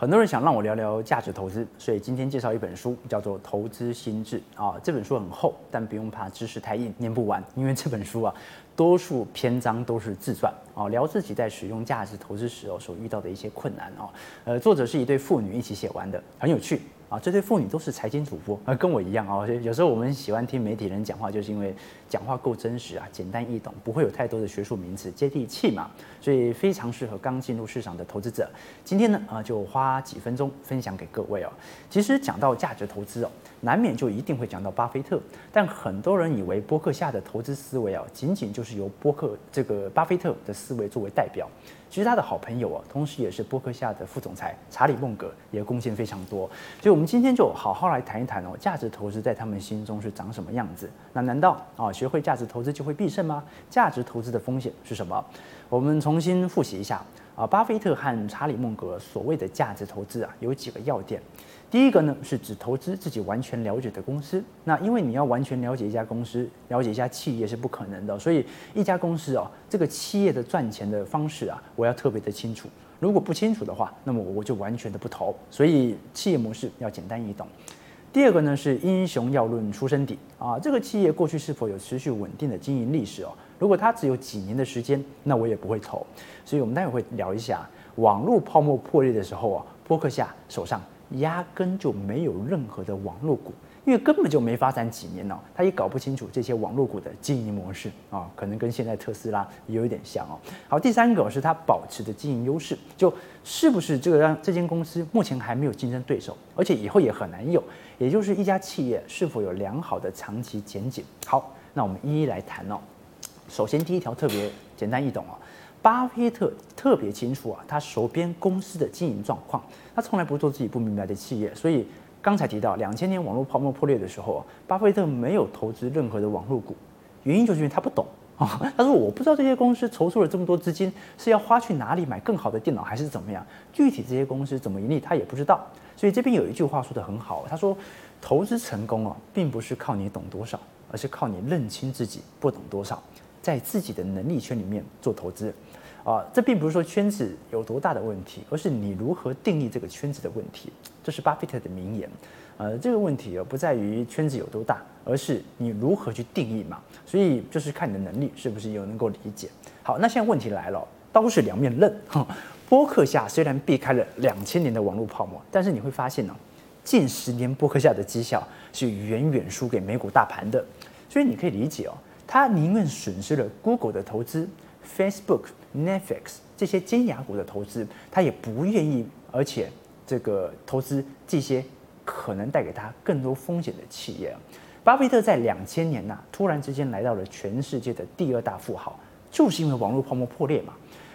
很多人想让我聊聊价值投资，所以今天介绍一本书，叫做《投资心智》啊。这本书很厚，但不用怕知识太硬，念不完，因为这本书啊，多数篇章都是自传啊，聊自己在使用价值投资时候所遇到的一些困难啊。呃，作者是一对父女一起写完的，很有趣。啊，这对妇女都是财经主播，啊，跟我一样啊。有时候我们喜欢听媒体人讲话，就是因为讲话够真实啊，简单易懂，不会有太多的学术名词，接地气嘛，所以非常适合刚进入市场的投资者。今天呢，啊，就花几分钟分享给各位哦。其实讲到价值投资哦，难免就一定会讲到巴菲特，但很多人以为波克夏的投资思维啊，仅仅就是由波克这个巴菲特的思维作为代表。其实他的好朋友啊，同时也是波克夏的副总裁查理孟格，也贡献非常多。所以，我们今天就好好来谈一谈哦，价值投资在他们心中是长什么样子？那难道啊，学会价值投资就会必胜吗？价值投资的风险是什么？我们重新复习一下啊，巴菲特和查理孟格所谓的价值投资啊，有几个要点。第一个呢，是指投资自己完全了解的公司。那因为你要完全了解一家公司，了解一家企业是不可能的，所以一家公司哦，这个企业的赚钱的方式啊，我要特别的清楚。如果不清楚的话，那么我就完全的不投。所以企业模式要简单易懂。第二个呢，是英雄要论出身底啊，这个企业过去是否有持续稳定的经营历史哦？如果它只有几年的时间，那我也不会投。所以我们待会会聊一下网络泡沫破裂的时候啊，波克夏手上。压根就没有任何的网络股，因为根本就没发展几年哦，他也搞不清楚这些网络股的经营模式啊，可能跟现在特斯拉有一点像哦。好，第三个是他保持的经营优势，就是不是这个让这间公司目前还没有竞争对手，而且以后也很难有，也就是一家企业是否有良好的长期前景。好，那我们一一来谈哦。首先第一条特别简单易懂哦。巴菲特特别清楚啊，他手边公司的经营状况，他从来不做自己不明白的企业。所以刚才提到两千年网络泡沫破裂的时候啊，巴菲特没有投资任何的网络股，原因就是因为他不懂啊。他说我不知道这些公司筹措了这么多资金是要花去哪里买更好的电脑还是怎么样，具体这些公司怎么盈利他也不知道。所以这边有一句话说得很好，他说投资成功啊，并不是靠你懂多少，而是靠你认清自己不懂多少。在自己的能力圈里面做投资，啊，这并不是说圈子有多大的问题，而是你如何定义这个圈子的问题。这是巴菲特的名言，呃，这个问题啊不在于圈子有多大，而是你如何去定义嘛。所以就是看你的能力是不是有能够理解。好，那现在问题来了，刀是两面刃。哈波克夏虽然避开了两千年的网络泡沫，但是你会发现呢，近十年波克夏的绩效是远远输给美股大盘的，所以你可以理解哦。他宁愿损失了 Google 的投资、Facebook、Netflix 这些尖牙股的投资，他也不愿意，而且这个投资这些可能带给他更多风险的企业。巴菲特在两千年呐、突然之间来到了全世界的第二大富豪，就是因为网络泡沫破裂嘛。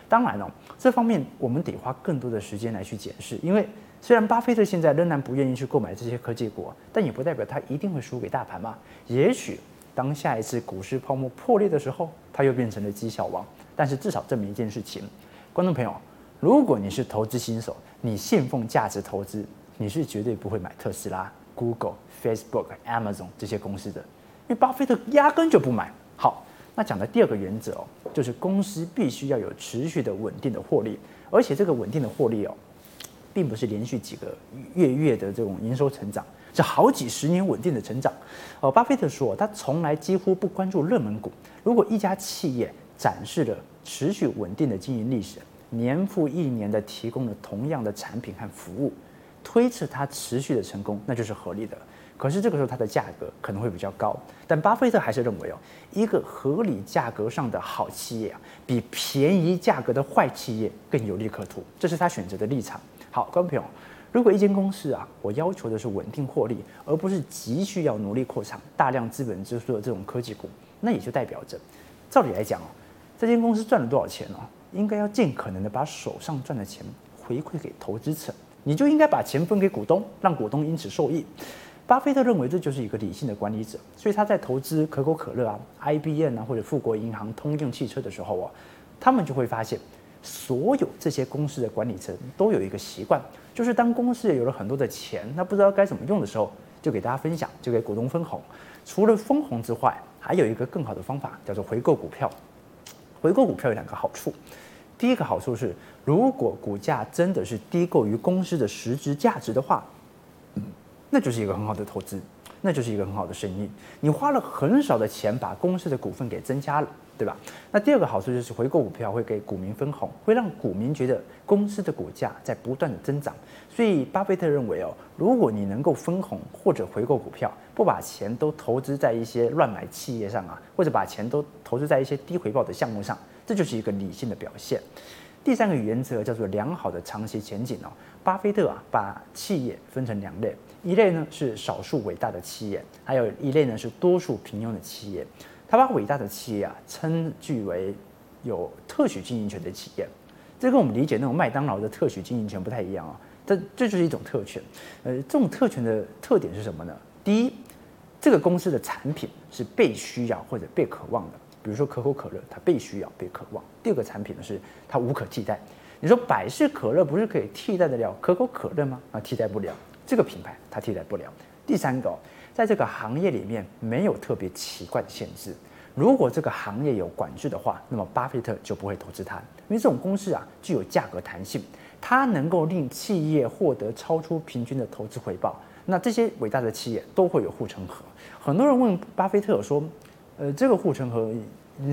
当然了、这方面我们得花更多的时间来去解释，因为虽然巴菲特现在仍然不愿意去购买这些科技股，但也不代表他一定会输给大盘嘛。也许。当下一次股市泡沫破裂的时候，他又变成了绩效王。但是至少证明一件事情，观众朋友，如果你是投资新手，你信奉价值投资，你是绝对不会买特斯拉、Google、Facebook、Amazon 这些公司的，因为巴菲特压根就不买。好，那讲的第二个原则哦，就是公司必须要有持续的稳定的获利，而且这个稳定的获利哦，并不是连续几个月月的这种营收成长。这好几十年稳定的成长，哦，巴菲特说他从来几乎不关注热门股。如果一家企业展示了持续稳定的经营历史，年复一年的提供了同样的产品和服务，推测它持续的成功，那就是合理的。可是这个时候它的价格可能会比较高，但巴菲特还是认为哦，一个合理价格上的好企业啊，比便宜价格的坏企业更有利可图，这是他选择的立场。好，观众朋友。如果一间公司啊，我要求的是稳定获利，而不是急需要努力扩产、大量资本支出的这种科技股，那也就代表着，照理来讲哦，这间公司赚了多少钱哦，应该要尽可能的把手上赚的钱回馈给投资者，你就应该把钱分给股东，让股东因此受益。巴菲特认为这就是一个理性的管理者，所以他在投资可口可乐啊、IBM 啊或者富国银行、通用汽车的时候啊，他们就会发现。所有这些公司的管理层都有一个习惯，就是当公司有了很多的钱，那不知道该怎么用的时候，就给大家分享，就给股东分红。除了分红之外，还有一个更好的方法，叫做回购股票。回购股票有两个好处，第一个好处是，如果股价真的是低购于公司的实质价值的话，那就是一个很好的投资，那就是一个很好的生意。你花了很少的钱把公司的股份给增加了，对吧？那第二个好处就是回购股票会给股民分红，会让股民觉得公司的股价在不断的增长。所以巴菲特认为哦，如果你能够分红或者回购股票，不把钱都投资在一些乱买企业上啊，或者把钱都投资在一些低回报的项目上，这就是一个理性的表现。第三个原则叫做良好的长期前景哦。巴菲特啊，把企业分成两类，一类呢是少数伟大的企业，还有一类呢是多数平庸的企业。他把伟大的企业啊称据为有特许经营权的企业，这跟我们理解那种麦当劳的特许经营权不太一样啊。这这就是一种特权。呃，这种特权的特点是什么呢？第一，这个公司的产品是被需要或者被渴望的，比如说可口可乐，它被需要、被渴望。第二个产品呢是它无可替代。你说百事可乐不是可以替代得了可口可乐吗？啊，替代不了，这个品牌它替代不了。第三个，在这个行业里面没有特别奇怪的限制。如果这个行业有管制的话，那么巴菲特就不会投资它，因为这种公司啊具有价格弹性，它能够令企业获得超出平均的投资回报。那这些伟大的企业都会有护城河。很多人问巴菲特说：“呃，这个护城河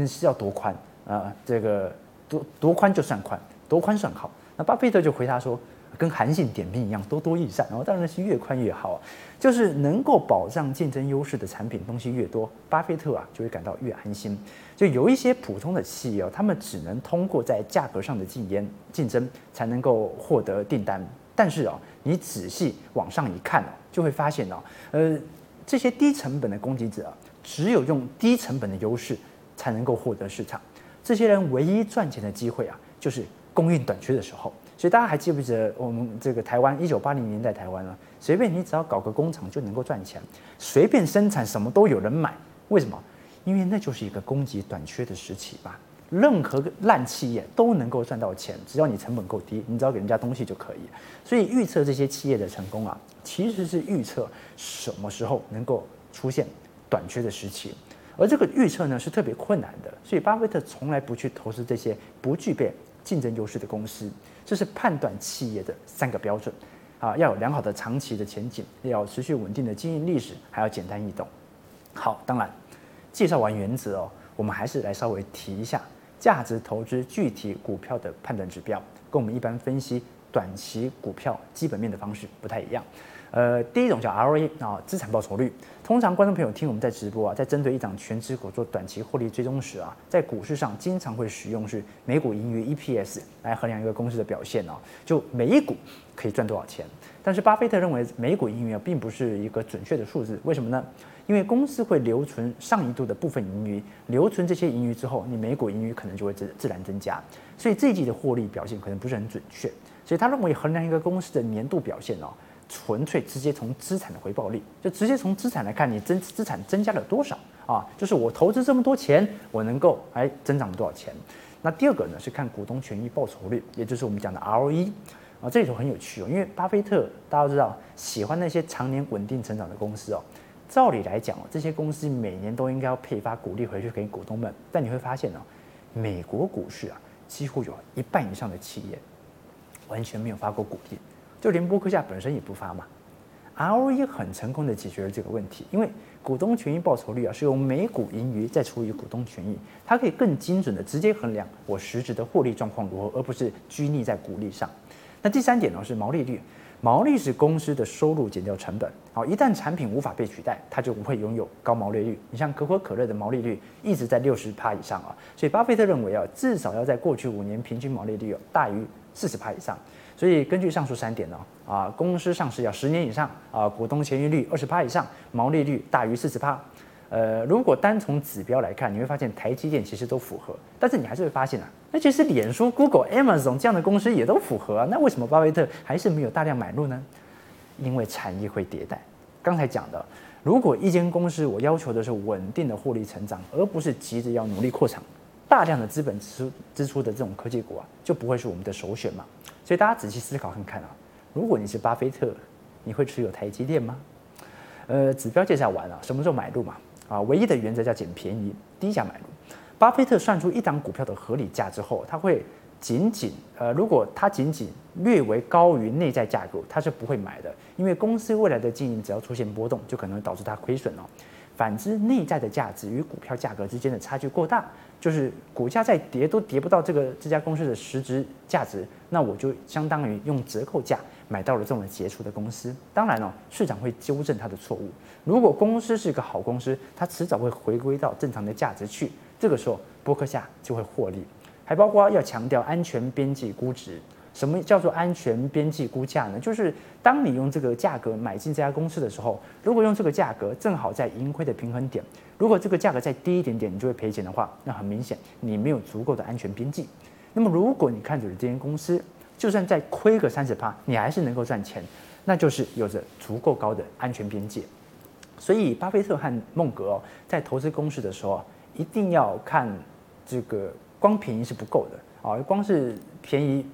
是要多宽啊？这个多多宽就算宽，多宽算好？”那巴菲特就回答说：“跟韩信点兵一样，多多益善。然后当然是越宽越好，就是能够保障竞争优势的产品东西越多，巴菲特啊就会感到越安心。就有一些普通的企业哦，他们只能通过在价格上的竞争竞争才能够获得订单。但是啊，你仔细往上一看哦就会发现哦，呃，这些低成本的攻击者，只有用低成本的优势才能够获得市场。这些人唯一赚钱的机会啊，就是供应短缺的时候。所以大家还记不记得我们这个台湾一九八零年代台湾啊，随便你只要搞个工厂就能够赚钱，随便生产什么都有人买。为什么？因为那就是一个供给短缺的时期吧。任何烂企业都能够赚到钱，只要你成本够低，你只要给人家东西就可以。所以预测这些企业的成功啊，其实是预测什么时候能够出现短缺的时期。而这个预测呢是特别困难的，所以巴菲特从来不去投资这些不具备竞争优势的公司。这是判断企业的三个标准啊，要有良好的长期的前景，要持续稳定的经营历史，还要简单易懂。好，当然介绍完原则哦，我们还是来稍微提一下。价值投资具体股票的判断指标，跟我们一般分析短期股票基本面的方式不太一样。呃，第一种叫 ROE 啊，资产报酬率。通常观众朋友听我们在直播啊，在针对一档权值股做短期获利追踪时啊，在股市上经常会使用是每股盈余 EPS 来衡量一个公司的表现哦，就每一股可以赚多少钱。但是巴菲特认为每股盈余啊，并不是一个准确的数字，为什么呢？因为公司会留存上一度的部分盈余，留存这些盈余之后，你每股盈余可能就会自自然增加，所以这一季的获利表现可能不是很准确。所以他认为衡量一个公司的年度表现哦，纯粹直接从资产的回报率，就直接从资产来看，你增资产增加了多少啊？就是我投资这么多钱，我能够哎增长多少钱？那第二个呢是看股东权益报酬率，也就是我们讲的 ROE 啊，这里头很有趣哦，因为巴菲特大家都知道喜欢那些常年稳定成长的公司哦。照理来讲，这些公司每年都应该要配发股利回去给股东们。但你会发现呢，美国股市啊，几乎有一半以上的企业完全没有发过股利，就连波克夏本身也不发嘛。ROE 很成功的解决了这个问题，因为股东权益报酬率啊是用每股盈余再除以股东权益，它可以更精准的直接衡量我实质的获利状况如何，而不是拘泥在股利上。那第三点呢是毛利率。毛利是公司的收入减掉成本。好，一旦产品无法被取代，它就不会拥有高毛利率。你像可口可乐的毛利率一直在六十趴以上啊，所以巴菲特认为啊，至少要在过去五年平均毛利率有大于四十趴以上。所以根据上述三点呢，啊，公司上市要十年以上啊，股东权益率二十趴以上，毛利率大于四十趴。呃，如果单从指标来看，你会发现台积电其实都符合，但是你还是会发现啊，那其实脸书、Google、Amazon 这样的公司也都符合啊，那为什么巴菲特还是没有大量买入呢？因为产业会迭代。刚才讲的，如果一间公司我要求的是稳定的获利成长，而不是急着要努力扩产，大量的资本支支出的这种科技股啊，就不会是我们的首选嘛。所以大家仔细思考看看啊，如果你是巴菲特，你会持有台积电吗？呃，指标介绍完了，什么时候买入嘛？啊，唯一的原则叫捡便宜，低价买入。巴菲特算出一档股票的合理价之后，他会仅仅呃，如果它仅仅略微高于内在价格，他是不会买的，因为公司未来的经营只要出现波动，就可能导致它亏损哦。反之，内在的价值与股票价格之间的差距过大，就是股价再跌都跌不到这个这家公司的实质价值，那我就相当于用折扣价买到了这么杰出的公司。当然哦，市场会纠正它的错误。如果公司是一个好公司，它迟早会回归到正常的价值去，这个时候波克夏就会获利。还包括要强调安全边际估值。什么叫做安全边际估价呢？就是当你用这个价格买进这家公司的时候，如果用这个价格正好在盈亏的平衡点，如果这个价格再低一点点，你就会赔钱的话，那很明显你没有足够的安全边际。那么如果你看准了这间公司，就算再亏个三十趴，你还是能够赚钱，那就是有着足够高的安全边界。所以巴菲特和孟格哦，在投资公司的时候，一定要看这个光便宜是不够的啊，光是便宜。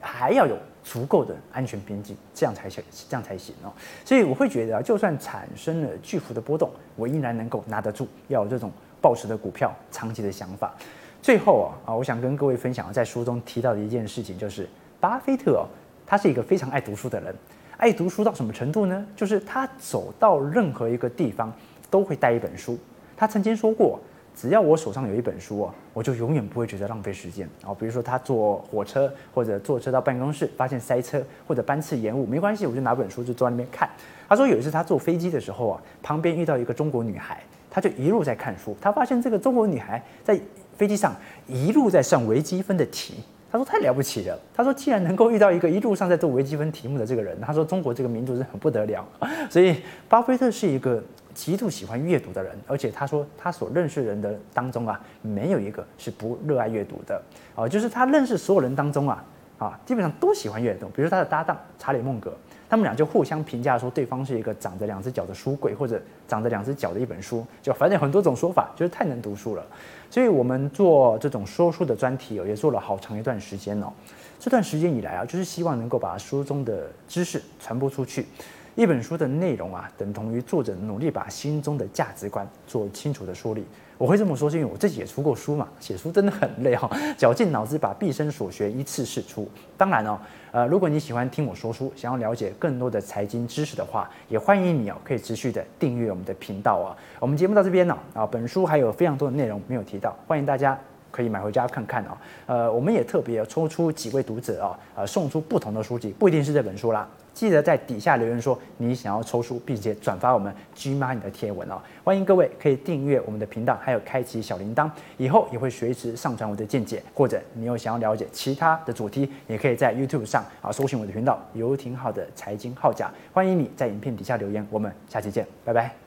还要有足够的安全边际，这样才行，这样才行哦。所以我会觉得啊，就算产生了巨幅的波动，我依然能够拿得住，要有这种抱持的股票长期的想法。最后啊啊，我想跟各位分享，在书中提到的一件事情，就是巴菲特哦，他是一个非常爱读书的人，爱读书到什么程度呢？就是他走到任何一个地方都会带一本书。他曾经说过。只要我手上有一本书啊，我就永远不会觉得浪费时间啊。比如说他坐火车或者坐车到办公室，发现塞车或者班次延误，没关系，我就拿本书就坐在那边看。他说有一次他坐飞机的时候啊，旁边遇到一个中国女孩，他就一路在看书。他发现这个中国女孩在飞机上一路在算微积分的题。他说太了不起了。他说既然能够遇到一个一路上在做微积分题目的这个人，他说中国这个民族是很不得了。所以巴菲特是一个。极度喜欢阅读的人，而且他说他所认识人的当中啊，没有一个是不热爱阅读的啊，就是他认识所有人当中啊啊，基本上都喜欢阅读。比如他的搭档查理·孟格，他们俩就互相评价说对方是一个长着两只脚的书柜，或者长着两只脚的一本书，就反正很多种说法，就是太能读书了。所以我们做这种说书的专题哦，也做了好长一段时间哦。这段时间以来啊，就是希望能够把书中的知识传播出去。一本书的内容啊，等同于作者努力把心中的价值观做清楚的梳理。我会这么说，是因为我自己也出过书嘛，写书真的很累哈、哦，绞尽脑汁把毕生所学一次释出。当然哦，呃，如果你喜欢听我说书，想要了解更多的财经知识的话，也欢迎你哦，可以持续的订阅我们的频道啊。我们节目到这边呢，啊，本书还有非常多的内容没有提到，欢迎大家可以买回家看看哦。呃，我们也特别抽出几位读者啊，呃，送出不同的书籍，不一定是这本书啦。记得在底下留言说你想要抽书，并且转发我们 GMoney 的贴文哦。欢迎各位可以订阅我们的频道，还有开启小铃铛，以后也会随时上传我的见解。或者你有想要了解其他的主题，也可以在 YouTube 上啊搜寻我的频道“游艇号的财经号角”。欢迎你在影片底下留言，我们下期见，拜拜。